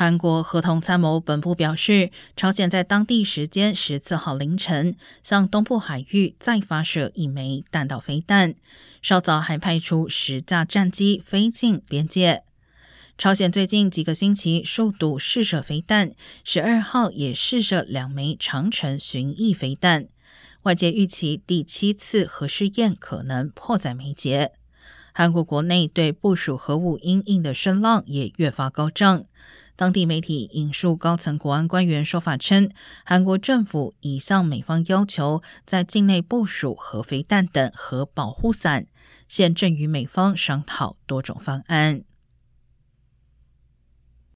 韩国合同参谋本部表示，朝鲜在当地时间十四号凌晨向东部海域再发射一枚弹道飞弹，稍早还派出十架战机飞进边界。朝鲜最近几个星期数度试射飞弹，十二号也试射两枚长程巡弋飞弹。外界预期第七次核试验可能迫在眉睫。韩国国内对部署核武阴影的声浪也越发高涨。当地媒体引述高层国安官员说法称，韩国政府已向美方要求在境内部署核飞弹等核保护伞，现正与美方商讨多种方案。